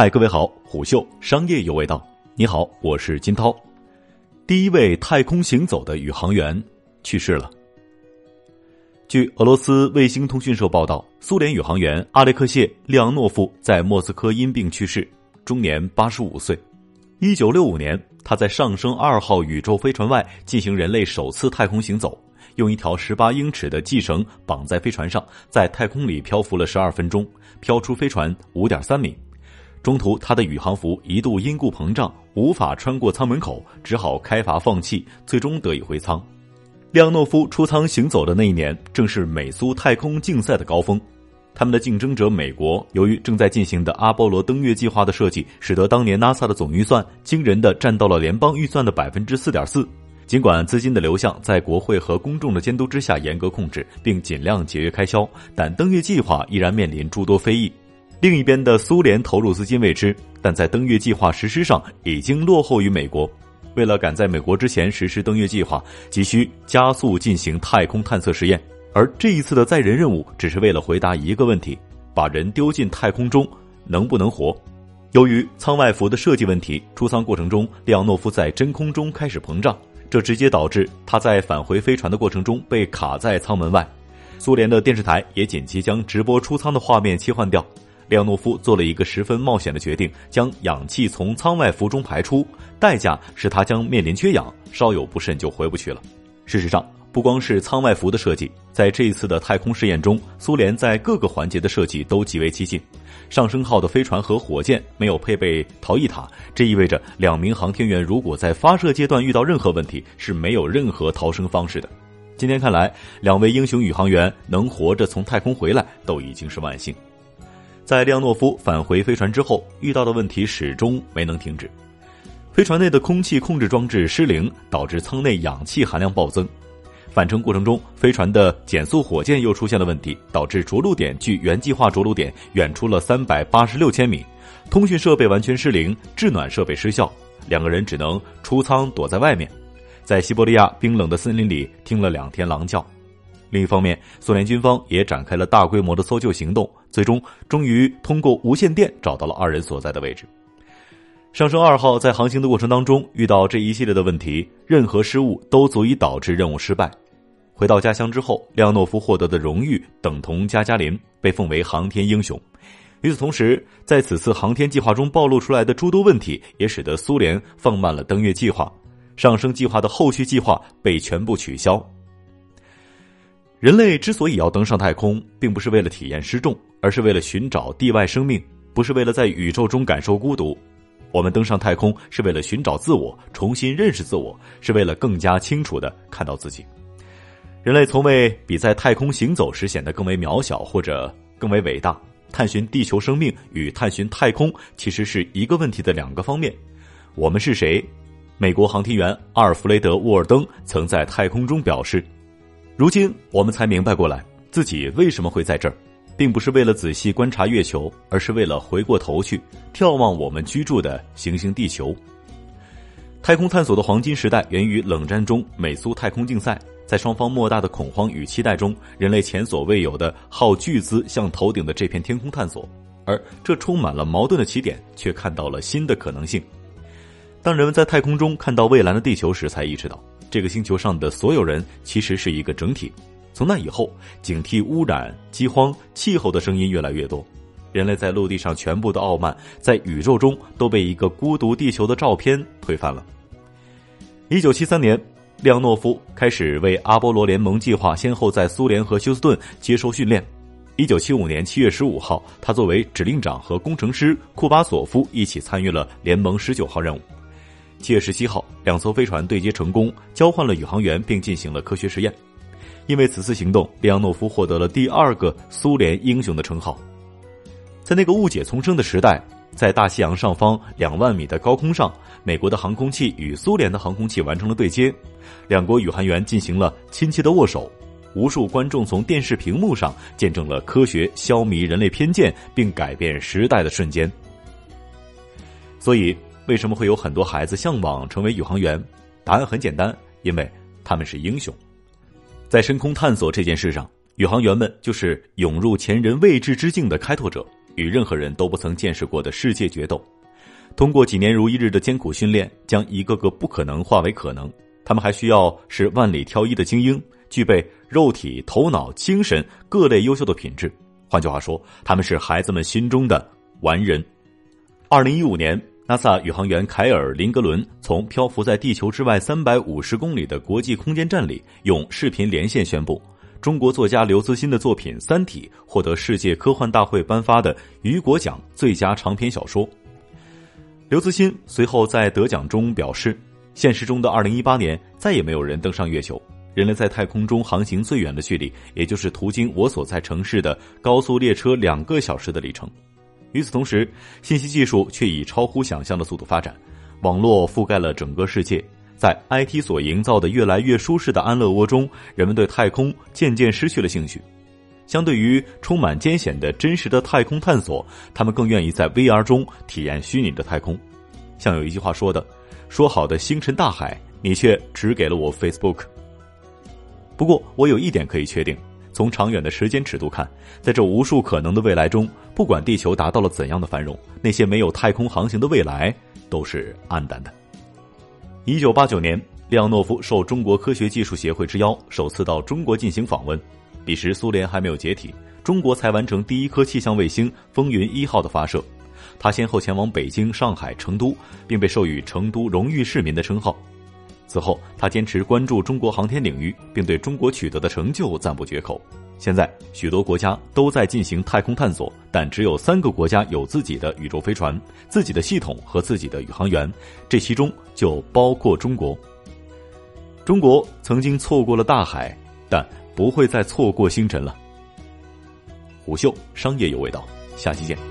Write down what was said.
嗨，各位好，虎嗅商业有味道。你好，我是金涛。第一位太空行走的宇航员去世了。据俄罗斯卫星通讯社报道，苏联宇航员阿列克谢·列昂诺夫在莫斯科因病去世，终年八十五岁。一九六五年，他在上升二号宇宙飞船外进行人类首次太空行走，用一条十八英尺的系绳绑在飞船上，在太空里漂浮了十二分钟，飘出飞船五点三米。中途，他的宇航服一度因故膨胀，无法穿过舱门口，只好开阀放气，最终得以回舱。列昂诺夫出舱行走的那一年，正是美苏太空竞赛的高峰。他们的竞争者美国，由于正在进行的阿波罗登月计划的设计，使得当年 NASA 的总预算惊人的占到了联邦预算的百分之四点四。尽管资金的流向在国会和公众的监督之下严格控制，并尽量节约开销，但登月计划依然面临诸多非议。另一边的苏联投入资金未知，但在登月计划实施上已经落后于美国。为了赶在美国之前实施登月计划，急需加速进行太空探测实验。而这一次的载人任务只是为了回答一个问题：把人丢进太空中能不能活？由于舱外服的设计问题，出舱过程中，列昂诺夫在真空中开始膨胀，这直接导致他在返回飞船的过程中被卡在舱门外。苏联的电视台也紧急将直播出舱的画面切换掉。列昂诺夫做了一个十分冒险的决定，将氧气从舱外服中排出，代价是他将面临缺氧，稍有不慎就回不去了。事实上，不光是舱外服的设计，在这一次的太空试验中，苏联在各个环节的设计都极为激进。上升号的飞船和火箭没有配备逃逸塔，这意味着两名航天员如果在发射阶段遇到任何问题，是没有任何逃生方式的。今天看来，两位英雄宇航员能活着从太空回来，都已经是万幸。在利昂诺夫返回飞船之后，遇到的问题始终没能停止。飞船内的空气控制装置失灵，导致舱内氧气含量暴增。返程过程中，飞船的减速火箭又出现了问题，导致着陆点距原计划着陆点远出了三百八十六千米。通讯设备完全失灵，制暖设备失效，两个人只能出舱躲在外面，在西伯利亚冰冷的森林里听了两天狼叫。另一方面，苏联军方也展开了大规模的搜救行动，最终终于通过无线电找到了二人所在的位置。上升二号在航行的过程当中遇到这一系列的问题，任何失误都足以导致任务失败。回到家乡之后，列昂诺夫获得的荣誉等同加加林，被奉为航天英雄。与此同时，在此次航天计划中暴露出来的诸多问题，也使得苏联放慢了登月计划，上升计划的后续计划被全部取消。人类之所以要登上太空，并不是为了体验失重，而是为了寻找地外生命，不是为了在宇宙中感受孤独。我们登上太空是为了寻找自我，重新认识自我，是为了更加清楚的看到自己。人类从未比在太空行走时显得更为渺小或者更为伟大。探寻地球生命与探寻太空其实是一个问题的两个方面。我们是谁？美国航天员阿尔弗雷德·沃尔登曾在太空中表示。如今我们才明白过来，自己为什么会在这儿，并不是为了仔细观察月球，而是为了回过头去眺望我们居住的行星地球。太空探索的黄金时代源于冷战中美苏太空竞赛，在双方莫大的恐慌与期待中，人类前所未有的耗巨资向头顶的这片天空探索，而这充满了矛盾的起点，却看到了新的可能性。当人们在太空中看到蔚蓝的地球时，才意识到。这个星球上的所有人其实是一个整体。从那以后，警惕污染、饥荒、气候的声音越来越多。人类在陆地上全部的傲慢，在宇宙中都被一个孤独地球的照片推翻了。一九七三年，列昂诺夫开始为阿波罗联盟计划先后在苏联和休斯顿接受训练。一九七五年七月十五号，他作为指令长和工程师库巴索夫一起参与了联盟十九号任务。七月十七号，两艘飞船对接成功，交换了宇航员，并进行了科学实验。因为此次行动，列昂诺夫获得了第二个苏联英雄的称号。在那个误解丛生的时代，在大西洋上方两万米的高空上，美国的航空器与苏联的航空器完成了对接，两国宇航员进行了亲切的握手。无数观众从电视屏幕上见证了科学消弭人类偏见并改变时代的瞬间。所以。为什么会有很多孩子向往成为宇航员？答案很简单，因为他们是英雄。在深空探索这件事上，宇航员们就是涌入前人未知之境的开拓者。与任何人都不曾见识过的世界决斗。通过几年如一日的艰苦训练，将一个个不可能化为可能。他们还需要是万里挑一的精英，具备肉体、头脑、精神各类优秀的品质。换句话说，他们是孩子们心中的完人。二零一五年，NASA 宇航员凯尔·林格伦从漂浮在地球之外三百五十公里的国际空间站里，用视频连线宣布，中国作家刘慈欣的作品《三体》获得世界科幻大会颁发的雨果奖最佳长篇小说。刘慈欣随后在得奖中表示：“现实中的二零一八年再也没有人登上月球，人类在太空中航行最远的距离，也就是途经我所在城市的高速列车两个小时的里程。”与此同时，信息技术却以超乎想象的速度发展，网络覆盖了整个世界。在 IT 所营造的越来越舒适的安乐窝中，人们对太空渐渐失去了兴趣。相对于充满艰险的真实的太空探索，他们更愿意在 VR 中体验虚拟的太空。像有一句话说的：“说好的星辰大海，你却只给了我 Facebook。”不过，我有一点可以确定。从长远的时间尺度看，在这无数可能的未来中，不管地球达到了怎样的繁荣，那些没有太空航行的未来都是暗淡的。一九八九年，列昂诺夫受中国科学技术协会之邀，首次到中国进行访问。彼时，苏联还没有解体，中国才完成第一颗气象卫星“风云一号”的发射。他先后前往北京、上海、成都，并被授予“成都荣誉市民”的称号。此后，他坚持关注中国航天领域，并对中国取得的成就赞不绝口。现在，许多国家都在进行太空探索，但只有三个国家有自己的宇宙飞船、自己的系统和自己的宇航员，这其中就包括中国。中国曾经错过了大海，但不会再错过星辰了。虎嗅商业有味道，下期见。